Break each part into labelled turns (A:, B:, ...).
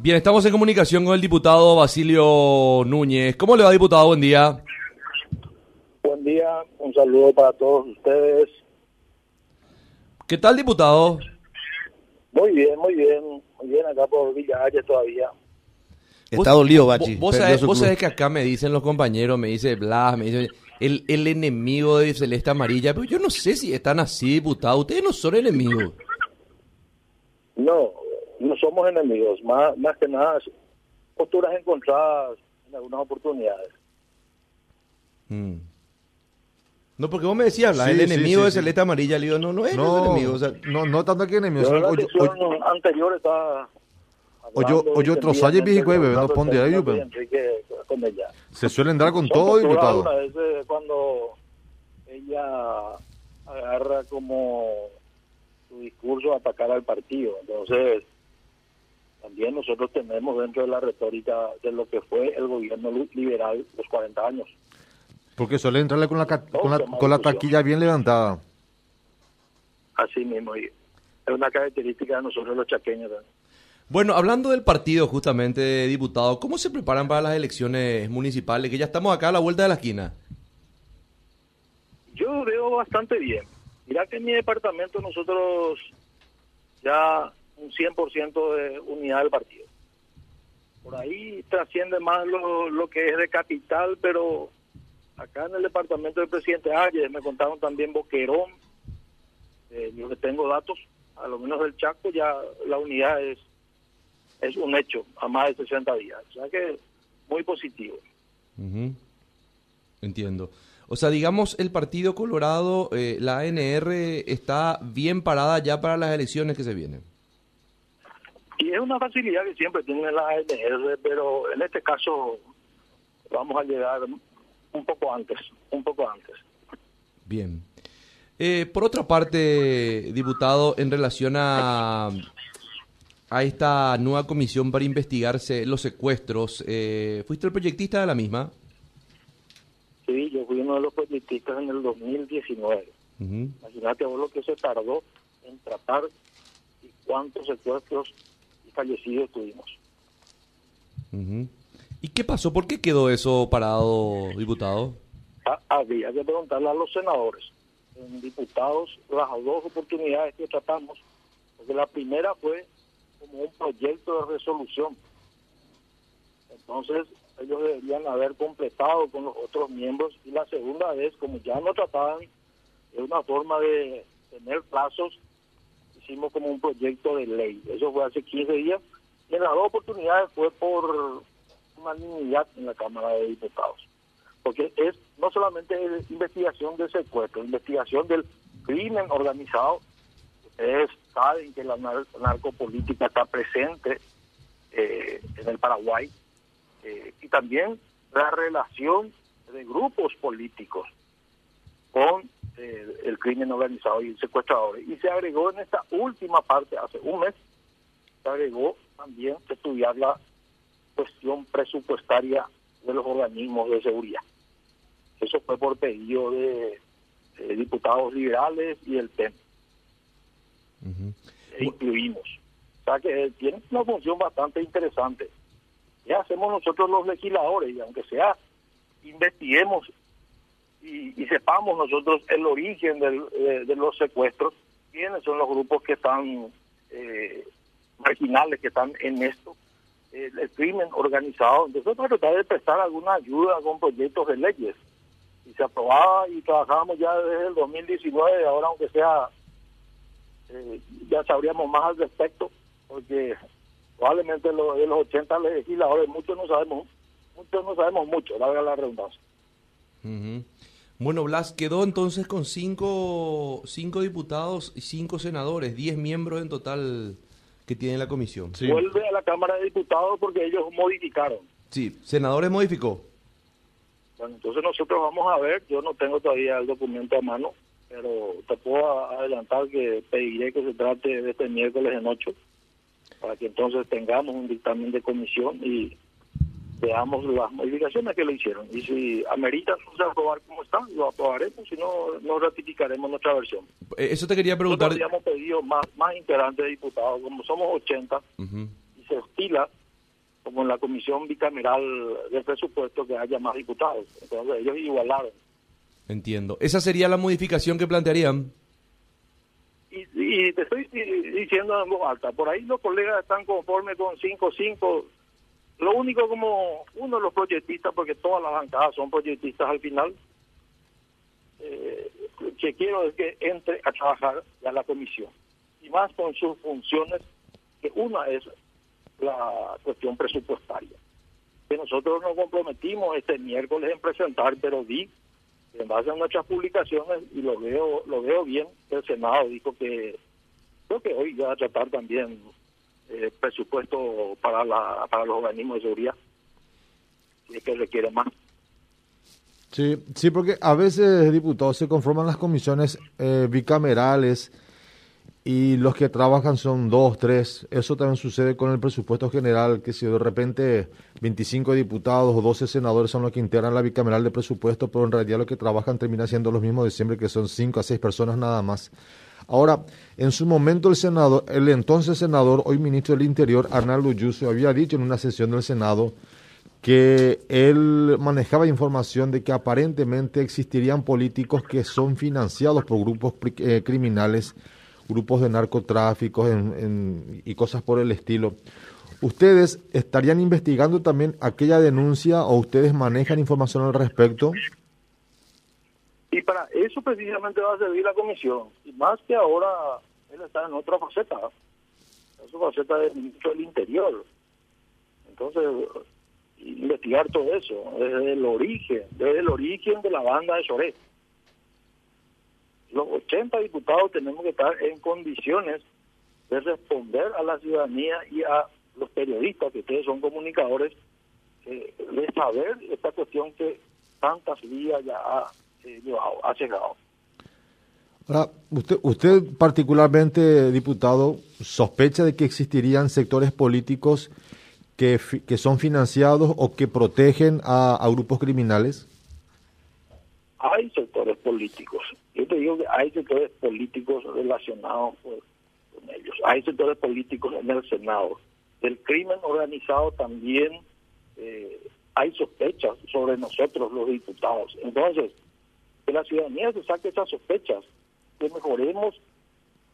A: Bien, estamos en comunicación con el diputado Basilio Núñez. ¿Cómo le va, diputado? Buen día.
B: Buen día, un saludo para todos ustedes.
A: ¿Qué tal, diputado?
B: Muy bien, muy bien, muy bien acá por Villa todavía.
C: Está dolido, Bachi.
A: Vos, sabés, vos sabés que acá me dicen los compañeros, me dice Blas, me dice el, el enemigo de Celeste Amarilla, pero yo no sé si están así, diputado. Ustedes no son enemigos.
B: No, no somos enemigos, más, más que nada posturas encontradas en algunas oportunidades.
A: Mm. No, porque vos me decías,
C: Sí,
A: el enemigo
C: sí,
A: de
C: sí.
A: Celeste Amarilla. Le digo, no, no es
C: No,
A: enemigo. O sea,
C: no, no tanto que enemigo.
B: De que
C: oye-
B: son anterior
C: oyo otros años,
B: extensivamente
C: viejo,
B: de
C: bebé, no ponte ahí,
B: Fernández
C: pues.
B: y Enrique con ella.
C: se suelen dar con
B: Son
C: todo, diputado.
B: A veces cuando ella agarra como su discurso a atacar al partido. Entonces, también nosotros tenemos dentro de la retórica de lo que fue el gobierno li- liberal los 40 años.
C: Porque suelen entrarle con la, con la, con la taquilla bien levantada.
B: Así mismo. Y es una característica de nosotros los chaqueños. también.
A: Bueno, hablando del partido justamente, diputado, ¿cómo se preparan para las elecciones municipales? Que ya estamos acá a la vuelta de la esquina.
B: Yo veo bastante bien. Mira que en mi departamento nosotros ya un 100% de unidad del partido. Por ahí trasciende más lo, lo que es de capital, pero acá en el departamento del presidente Ayes me contaron también Boquerón, eh, yo que tengo datos, a lo menos del Chaco ya la unidad es, es un hecho a más de 60 días. O sea que muy positivo.
A: Ujú. Entiendo. O sea, digamos, el Partido Colorado, eh, la ANR, está bien parada ya para las elecciones que se vienen.
B: Y es una facilidad que siempre tiene la ANR, pero en este caso vamos a llegar un poco antes, un poco antes.
A: Bien. Eh, por otra parte, diputado, en relación a, a esta nueva comisión para investigarse los secuestros, eh, ¿fuiste el proyectista de la misma?
B: Sí, yo fui uno de los politistas en el 2019.
A: Ujú.
B: Imagínate vos lo que se tardó en tratar y cuántos secuestros fallecidos tuvimos.
A: ¿Y qué pasó? ¿Por qué quedó eso parado, diputado?
B: Ha- Había que preguntarle a los senadores, en diputados, las dos oportunidades que tratamos, porque la primera fue como un proyecto de resolución. Entonces, ellos deberían haber completado con los otros miembros y la segunda vez, como ya no trataban de una forma de tener plazos, hicimos como un proyecto de ley. Eso fue hace 15 días y en las dos oportunidades fue por unanimidad en la Cámara de Diputados porque es no solamente es investigación de secuestro, investigación del crimen organizado. Ustedes saben que la nar- narcopolítica está presente eh, en el Paraguay eh, y también la relación de grupos políticos eh, el crimen organizado y secuestradores. Y se agregó en esta última parte, hace un mes, se agregó también estudiar la cuestión presupuestaria de los organismos de seguridad. Eso fue por pedido de, diputados liberales y el PEN. E incluimos. O sea que tiene una función bastante interesante. ¿Qué hacemos nosotros los legisladores? Y aunque sea, investiguemos y, y sepamos nosotros el origen del- de, los secuestros, quiénes son los grupos que están eh, marginales, que están en esto, el, crimen organizado. Entonces, para tratar de prestar alguna ayuda con proyectos de leyes. Y se aprobaba y trabajábamos ya desde el 2019, ahora aunque sea eh, ya sabríamos más al respecto, porque probablemente lo- de los 80 legisladores, muchos no sabemos, muchos no sabemos mucho, la verdad la redundancia.
A: Ujú. Bueno, Blas quedó entonces con cinco, cinco diputados y cinco senadores, diez miembros en total que tiene la comisión.
C: Sí.
B: Vuelve a la Cámara de Diputados porque ellos modificaron.
A: Sí, senadores modificó.
B: Bueno, entonces nosotros vamos a ver, yo no tengo todavía el documento a mano, pero te puedo adelantar que pediré que se trate de este miércoles en 8, para que entonces tengamos un dictamen de comisión y veamos las modificaciones que le hicieron. Y si amerita entonces aprobar como está, lo aprobaremos, si no, no ratificaremos nuestra versión.
A: Eh, Eso te quería preguntar.
B: Nosotros habíamos pedido más, más integrantes de diputados, como somos 80
A: Ujú.
B: y se estila como en la comisión bicameral del presupuesto que haya más diputados. Entonces ellos igualaron.
A: Entiendo. ¿Esa sería la modificación que plantearían?
B: Y, y te estoy diciendo en voz alta, por ahí los colegas están conformes con 5-5. Lo único como uno de los proyectistas, porque todas las bancadas son proyectistas al final, eh, que quiero es que entre a trabajar ya la comisión. Y más con sus funciones, que una es la cuestión presupuestaria. Que nosotros nos comprometimos este miércoles en presentar, pero di en base a nuestras publicaciones y lo veo lo veo bien el senado dijo que creo que hoy va a tratar también eh, presupuesto para la para los organismos de seguridad y es que requiere más
C: Sí, sí, porque a veces, diputados, se conforman las comisiones eh, bicamerales y los que trabajan son dos, tres. Eso también sucede con el presupuesto general, que si de repente 25 diputados o 12 senadores son los que integran la bicameral de presupuesto, pero en realidad lo que trabajan termina siendo los mismos de siempre, que son 5 a 6 personas nada más. Ahora, en su momento el senador, el entonces senador, hoy ministro del Interior, Arnaldo Yuso, había dicho en una sesión del Senado que él manejaba información de que aparentemente existirían políticos que son financiados por grupos eh, criminales, grupos de narcotráfico y cosas por el estilo. ¿Ustedes estarían investigando también aquella denuncia o ustedes manejan información al respecto?
B: Y para eso precisamente va a servir la comisión. Y más que ahora él está en otra faceta, en su faceta del ministro del Interior. Entonces, investigar todo eso, desde el origen, desde el origen de la banda de Soret. Los 80 diputados tenemos que estar en condiciones de responder a la ciudadanía y a los periodistas, que ustedes son comunicadores, eh, de saber esta cuestión que tantas vías ya ha eh, llevado, ha llegado.
C: Ahora, usted, usted particularmente, diputado, sospecha de que existirían sectores políticos que, que son financiados o que protegen a, grupos criminales?
B: Hay sectores políticos. Yo te digo que hay sectores políticos relacionados con ellos. Hay sectores políticos en el Senado. Del crimen organizado también eh, hay sospechas sobre nosotros los diputados. Entonces, que la ciudadanía se saque esas sospechas, que mejoremos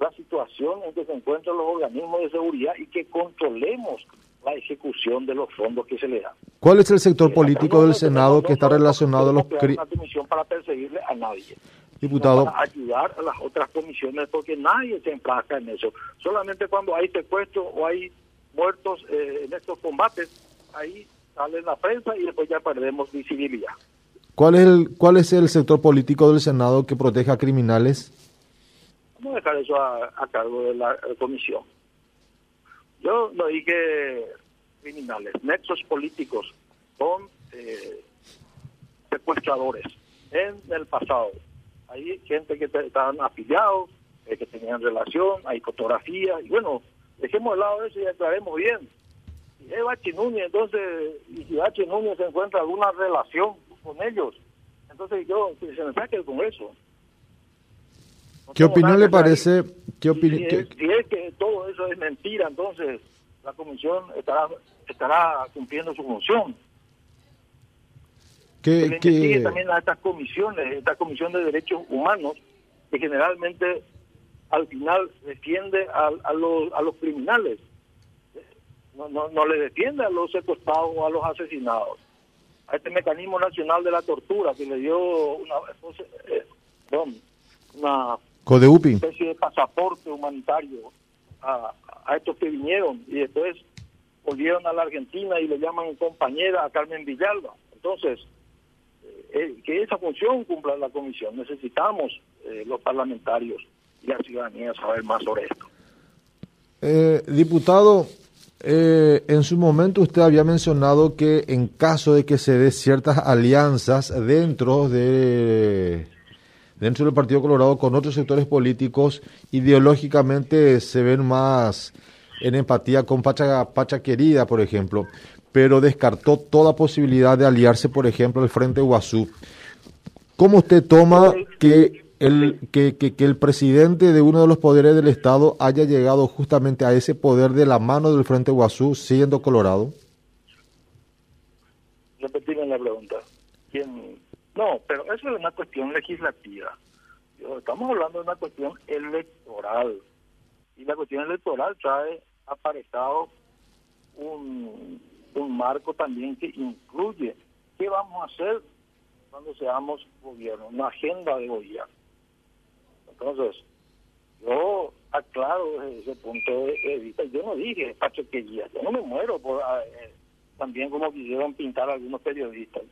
B: la situación en que se encuentran los organismos de seguridad y que controlemos la ejecución de los fondos que se le dan.
C: ¿Cuál es el sector político del Senado que está relacionado a los
B: crímenes? comisión para perseguirle a nadie.
C: Diputado.
B: Para ayudar a las otras comisiones porque nadie se emplaca en eso. Solamente cuando hay secuestros o hay muertos eh, en estos combates, ahí sale la prensa y después ya perdemos visibilidad.
C: ¿Cuál es el, cuál es el sector político del Senado que proteja a criminales?
B: Vamos a dejar eso a cargo de la comisión. Yo lo dije criminales, nexos políticos con eh, secuestradores en el pasado. Hay gente que estaban afiliados, eh, que tenían relación, hay fotografías, y bueno, dejemos de lado eso y aclaremos bien. Eva Chinuni, entonces, y si Bachi Núñez se encuentra alguna relación con ellos, entonces yo, que se me saque con eso.
C: ¿Qué opinión le parece? ¿Qué
B: si, es, que todo eso es mentira, entonces la comisión estará estará cumpliendo su función.
C: ¿Qué,
B: que también a estas comisiones, esta comisión de derechos humanos, que generalmente al final defiende a, a, los, a los criminales, no, no, no le defiende a los secuestrados o a los asesinados. A este mecanismo nacional de la tortura que le dio una, eh, una
C: Codeupi.
B: especie de pasaporte humanitario a, a estos que vinieron y después volvieron a la Argentina y le llaman compañera a Carmen Villalba. Entonces, eh, eh, que esa función cumpla la comisión. Necesitamos eh, los parlamentarios y la ciudadanía saber más sobre esto.
C: diputado, en su momento usted había mencionado que en caso de que se dé ciertas alianzas dentro de dentro del Partido Colorado con otros sectores políticos, ideológicamente se ven más en empatía con Pacha, Pacha Querida, por ejemplo, pero descartó toda posibilidad de aliarse, por ejemplo, al Frente Guazú. ¿Cómo usted toma que el, que, que, que, el presidente de uno de los poderes del Estado haya llegado justamente a ese poder de la mano del Frente Guazú siendo Colorado?
B: repetirme la pregunta. ¿Quién? No, pero eso es una cuestión legislativa. Estamos hablando de una cuestión electoral. Y la cuestión electoral trae aparejado un, un marco también que incluye qué vamos a hacer cuando seamos gobierno, una agenda de gobierno. Entonces, yo aclaro ese punto de vista, yo no dije pachequería, yo no me muero por ah, eh, también como quisieron pintar algunos periodistas.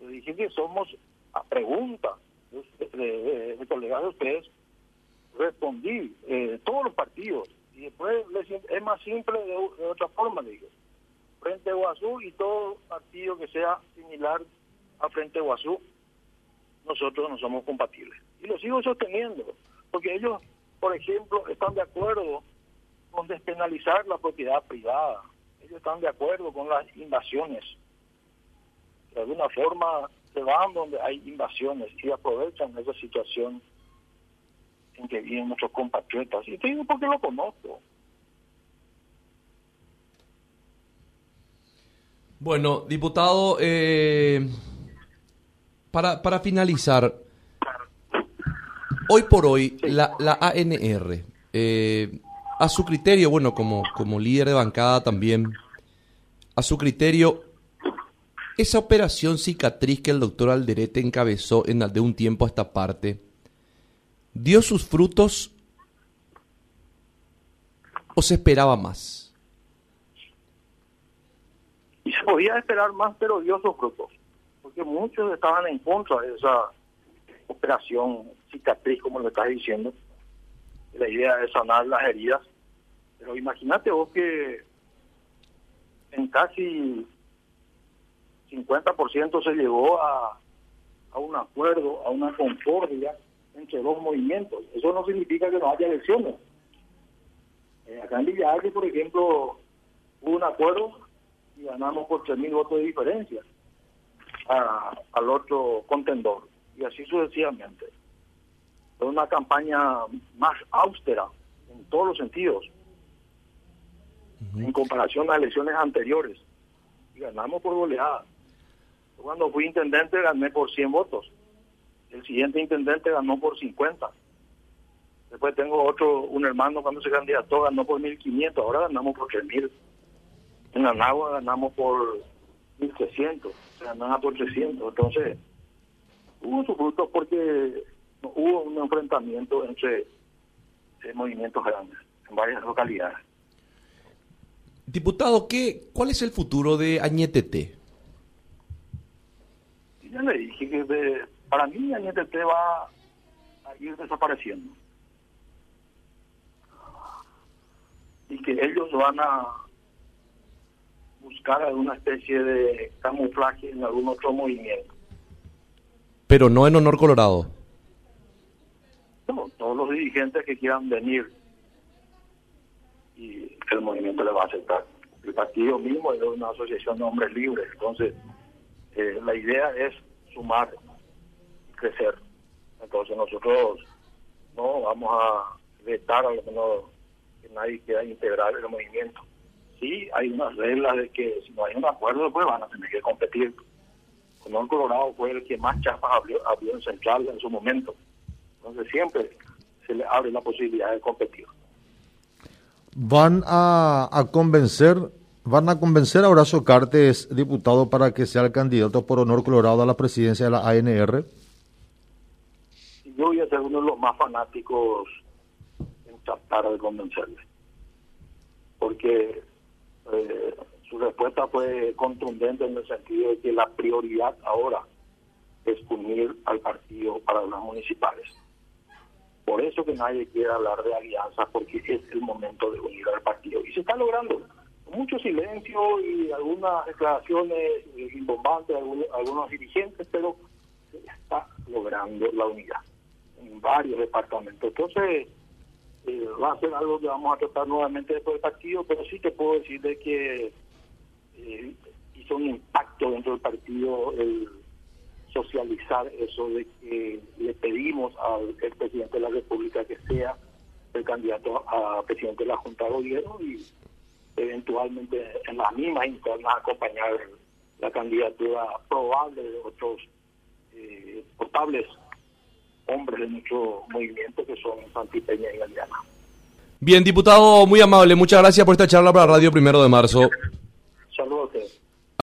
B: Yo dije que somos a pregunta de, de, colegas de ustedes, respondí eh, todos los partidos y después es más simple de, otra forma, digo. Frente Guazú y todo partido que sea similar a Frente Guazú, nosotros no somos compatibles. Y lo sigo sosteniendo, porque ellos, por ejemplo, están de acuerdo con despenalizar la propiedad privada. Ellos están de acuerdo con las invasiones. De alguna forma se van donde hay invasiones y aprovechan esa situación en que viven muchos compatriotas. Y te digo porque lo conozco.
A: Bueno, diputado, eh, para, para finalizar, hoy por hoy la, la ANR, eh, a su criterio, bueno, como, como líder de bancada también, a su criterio, esa operación cicatriz que el doctor Alderete encabezó en, de un tiempo a esta parte, ¿dio sus frutos o se esperaba más?
B: Y se podía esperar más, pero dio sus frutos, porque muchos estaban en contra de esa operación cicatriz, como lo estás diciendo, la idea de sanar las heridas. Pero imagínate vos que en casi 50% se llegó a, a un acuerdo, a una concordia entre dos movimientos. Eso no significa que no haya elecciones. Eh, acá en Villa por ejemplo, hubo un acuerdo y ganamos por 3.000 votos de diferencia al otro contendor. Y así sucesivamente. Fue una campaña más austera en todos los sentidos, en comparación a elecciones anteriores. Y ganamos por goleada. Cuando fui intendente gané por 100 votos. El siguiente intendente ganó por 50. Después tengo otro, un hermano cuando se candidató ganó por 1.500. Ahora ganamos por 3.000. En Anagua ganamos por 1.300. Se ganaba por 300. Entonces, hubo su fruto porque hubo un enfrentamiento entre eh, movimientos grandes en varias localidades.
A: Diputado, ¿qué, ¿cuál es el futuro de Añetete?
B: ya le dije que para mí INTT va a ir desapareciendo. Y que ellos van a buscar alguna especie de camuflaje en algún otro movimiento.
A: Pero no en Honor Colorado.
B: No, todos los dirigentes que quieran venir y el movimiento le va a aceptar. El partido mismo es una asociación de hombres libres, entonces eh, la idea es sumar y crecer. Entonces nosotros no vamos a vetar a lo menos que nadie quiera integrar el movimiento. Sí, hay unas reglas de que si no hay un acuerdo, pues van a tener que competir. el Colorado fue el que más chapas abrió, abrió en Central en su momento. Entonces siempre se le abre la posibilidad de competir.
C: ¿Van a, a convencer van a convencer a Horacio Cartes, diputado, para que sea el candidato por honor colorado a la presidencia de la ANR?
B: Yo voy a ser uno de los más fanáticos en tratar de convencerle. Porque eh, su respuesta fue contundente en el sentido de que la prioridad ahora es unir al partido para las municipales. Por eso que nadie quiere hablar de alianzas, porque es el momento de unir al partido. Y se está logrando mucho silencio y algunas declaraciones imbombantes de algunos, dirigentes, pero se está logrando la unidad en varios departamentos. Entonces, eh, va a ser algo que vamos a tratar nuevamente después del partido, pero sí te puedo decir de que eh, hizo un impacto dentro del partido el socializar eso de que le pedimos al presidente de la República que sea el candidato a presidente de la Junta de Gobierno y eventualmente en las mismas internas acompañar la candidatura probable de otros eh, potables hombres de nuestro movimiento que son Santi Peña y Galeana.
A: Bien, diputado, muy amable. Muchas gracias por esta charla para Radio Primero de Marzo.